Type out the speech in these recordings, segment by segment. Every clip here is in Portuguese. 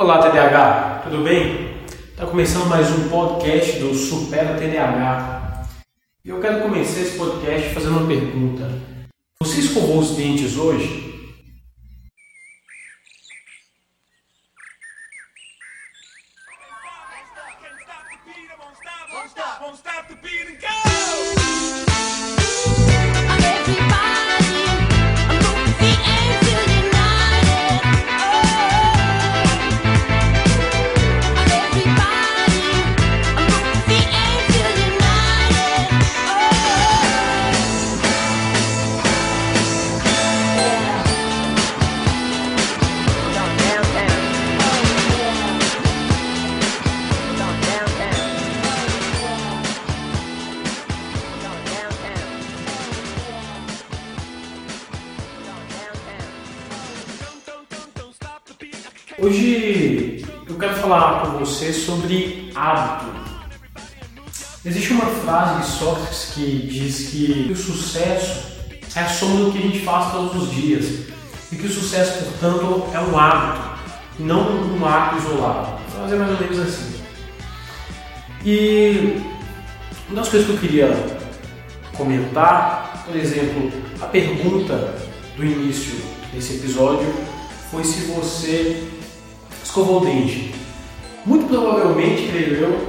Olá, TDAH, tudo bem? Está começando mais um podcast do Supera TDAH. E eu quero começar esse podcast fazendo uma pergunta. Você escovou os dentes hoje? Stop, won't stop Eu quero falar com você sobre hábito. Existe uma frase de Sócrates que diz que o sucesso é a soma do que a gente faz todos os dias e que o sucesso, portanto, é um hábito, não um ato isolado. Vou fazer mais ou menos assim. E uma das coisas que eu queria comentar, por exemplo, a pergunta do início desse episódio foi se você escovou o dente. Muito provavelmente, creio eu,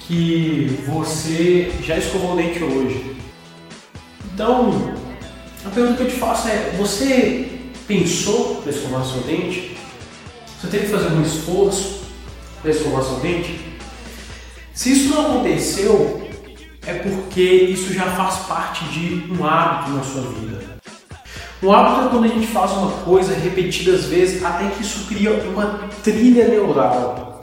que você já escovou o dente hoje. Então, a pergunta que eu te faço é: você pensou para escovar seu dente? Você teve que fazer um esforço para escovar seu dente? Se isso não aconteceu, é porque isso já faz parte de um hábito na sua vida. Um hábito é quando a gente faz uma coisa repetidas vezes até que isso cria uma trilha neural.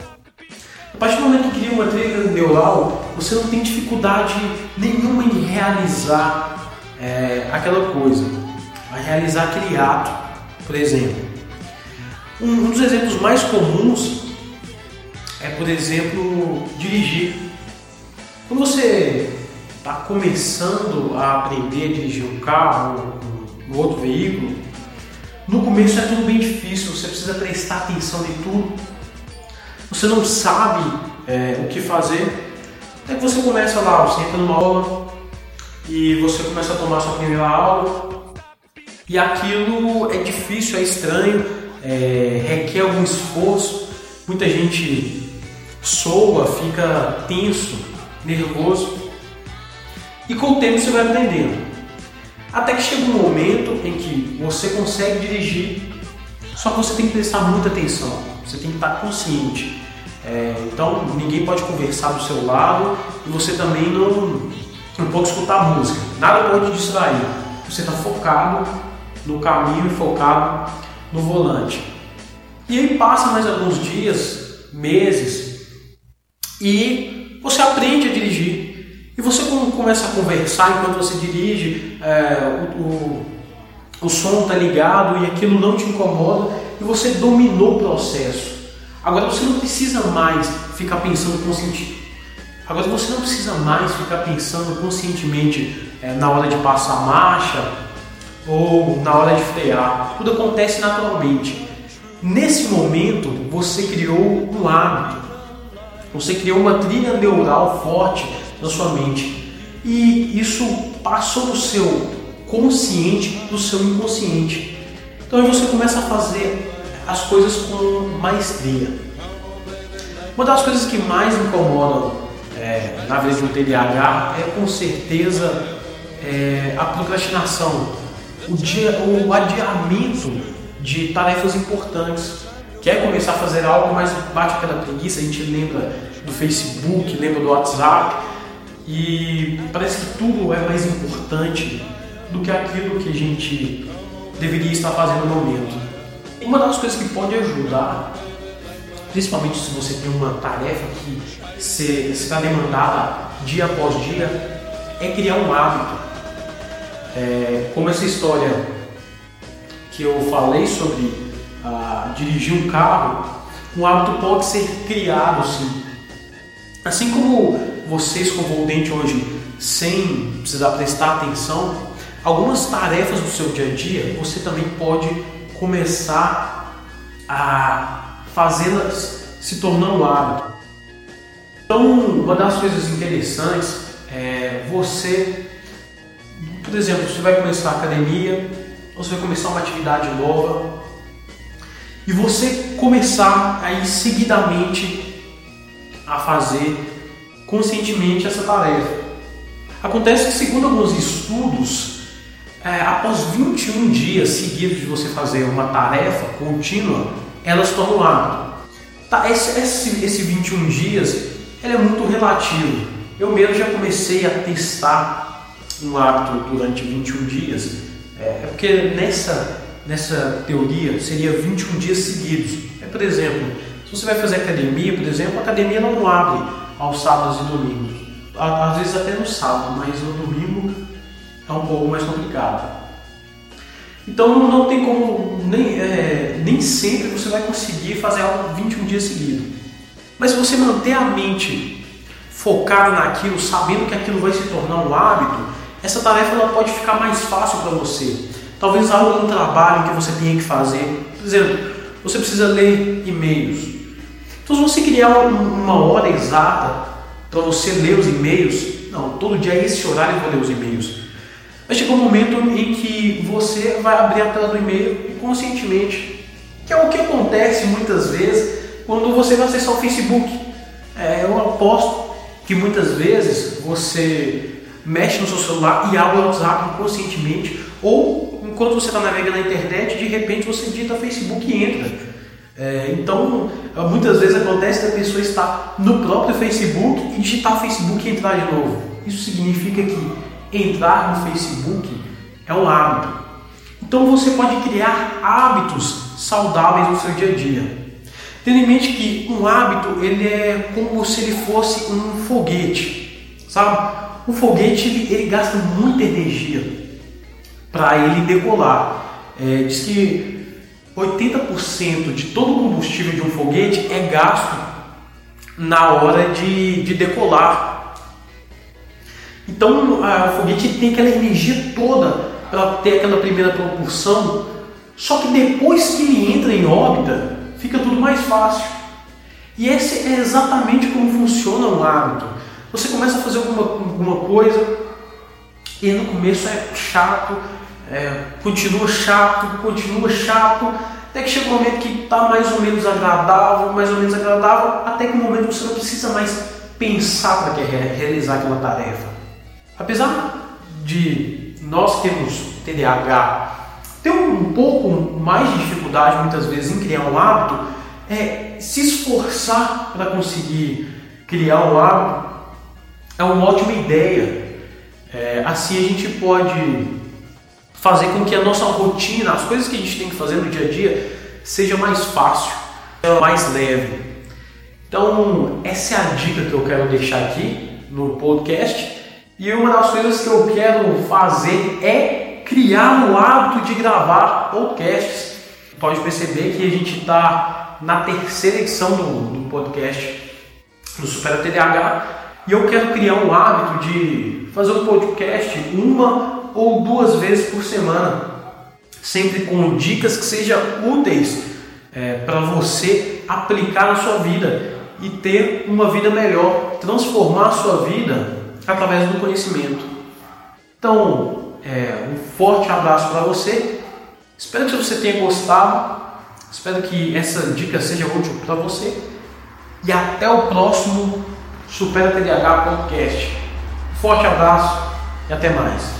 A partir do momento que cria uma trilha neural, você não tem dificuldade nenhuma em realizar é, aquela coisa, a realizar aquele ato, por exemplo. Um, um dos exemplos mais comuns é, por exemplo, dirigir. Quando você está começando a aprender a dirigir um carro, um outro veículo, no começo é tudo bem difícil, você precisa prestar atenção em tudo. Você não sabe é, o que fazer. Até que você começa lá, você entra numa aula e você começa a tomar sua primeira aula e aquilo é difícil, é estranho, é, requer algum esforço. Muita gente soa, fica tenso, nervoso. E com o tempo você vai aprendendo. Até que chega um momento em que você consegue dirigir, só que você tem que prestar muita atenção, você tem que estar consciente. É, então ninguém pode conversar do seu lado e você também não, não pode escutar música, nada pode te distrair. Você está focado no caminho e focado no volante. E aí passa mais alguns dias, meses, e você aprende a dirigir. Começa a conversar enquanto você dirige, é, o, o, o som está ligado e aquilo não te incomoda e você dominou o processo. Agora você não precisa mais ficar pensando conscientemente. Agora você não precisa mais ficar pensando conscientemente é, na hora de passar a marcha ou na hora de frear. Tudo acontece naturalmente. Nesse momento você criou um hábito. Você criou uma trilha neural forte na sua mente. E isso passou do seu consciente para o seu inconsciente. Então você começa a fazer as coisas com maestria. Uma das coisas que mais me incomodam é, na vida de um TDAH é com certeza é, a procrastinação, o, dia, o adiamento de tarefas importantes. Quer começar a fazer algo, mas bate aquela preguiça, a gente lembra do Facebook, lembra do WhatsApp e parece que tudo é mais importante do que aquilo que a gente deveria estar fazendo no momento. Uma das coisas que pode ajudar, principalmente se você tem uma tarefa que será demandada dia após dia, é criar um hábito. É, como essa história que eu falei sobre ah, dirigir um carro, um hábito pode ser criado sim. Assim como você escovou o dente hoje sem precisar prestar atenção, algumas tarefas do seu dia a dia você também pode começar a fazê-las se tornando hábito. Então, uma das coisas interessantes é você, por exemplo, você vai começar a academia, ou você vai começar uma atividade nova, e você começar aí seguidamente a fazer conscientemente essa tarefa. Acontece que, segundo alguns estudos, é, após 21 dias seguidos de você fazer uma tarefa contínua, ela se torna um hábito. Tá, esse, esse, esse 21 dias ele é muito relativo. Eu mesmo já comecei a testar um hábito durante 21 dias, é, é porque nessa, nessa teoria seria 21 dias seguidos. É, por exemplo, se você vai fazer academia, por exemplo, a academia não abre aos sábados e domingos. Às vezes até no sábado, mas no domingo é um pouco mais complicado. Então não tem como, nem, é, nem sempre você vai conseguir fazer algo 21 dias seguidos. Mas se você manter a mente focada naquilo, sabendo que aquilo vai se tornar um hábito, essa tarefa ela pode ficar mais fácil para você. Talvez algo trabalho que você tenha que fazer. Por exemplo, você precisa ler e-mails. Então se você criar um- uma hora exata para você ler os e-mails, não, todo dia é esse horário vou ler os e-mails. Vai chegar um momento em que você vai abrir a tela do e-mail e conscientemente, que é o que acontece muitas vezes quando você vai acessar o Facebook. É, eu aposto que muitas vezes você mexe no seu celular e abre o WhatsApp inconscientemente, ou enquanto você está navegando na internet, de repente você digita Facebook e entra. É, então, muitas vezes acontece da pessoa estar no próprio Facebook e digitar Facebook e entrar de novo. Isso significa que entrar no Facebook é um hábito. Então você pode criar hábitos saudáveis no seu dia a dia. Tendo em mente que um hábito ele é como se ele fosse um foguete, sabe? O foguete ele, ele gasta muita energia para ele decolar. É, diz que 80% de todo o combustível de um foguete é gasto na hora de, de decolar. Então a- o foguete tem aquela energia toda para ter aquela primeira propulsão, só que depois que ele entra em órbita, fica tudo mais fácil. E esse é exatamente como funciona um hábito. Você começa a fazer alguma, alguma coisa e no começo é chato, é, continua chato, continua chato, até que chega um momento que está mais ou menos agradável, mais ou menos agradável, até que no momento você não precisa mais pensar para re- realizar aquela tarefa. Apesar de nós termos TDAH, ter um pouco mais de dificuldade muitas vezes em criar um hábito, é se esforçar para conseguir criar um hábito é uma ótima ideia. É, assim a gente pode fazer com que a nossa rotina, as coisas que a gente tem que fazer no dia a dia, seja mais fácil, mais leve. Então, essa é a dica que eu quero deixar aqui no podcast. E uma das coisas que eu quero fazer é criar o hábito de gravar podcasts. Pode perceber que a gente está na terceira edição do, do podcast do Supera TDAH e eu quero criar um hábito de fazer um podcast uma ou duas vezes por semana, sempre com dicas que sejam úteis para você aplicar na sua vida e ter uma vida melhor, transformar a sua vida através do conhecimento. Então, é, um forte abraço para você. Espero que você tenha gostado. Espero que essa dica seja útil para você. E até o próximo Supera TDAH Podcast. Forte abraço e até mais.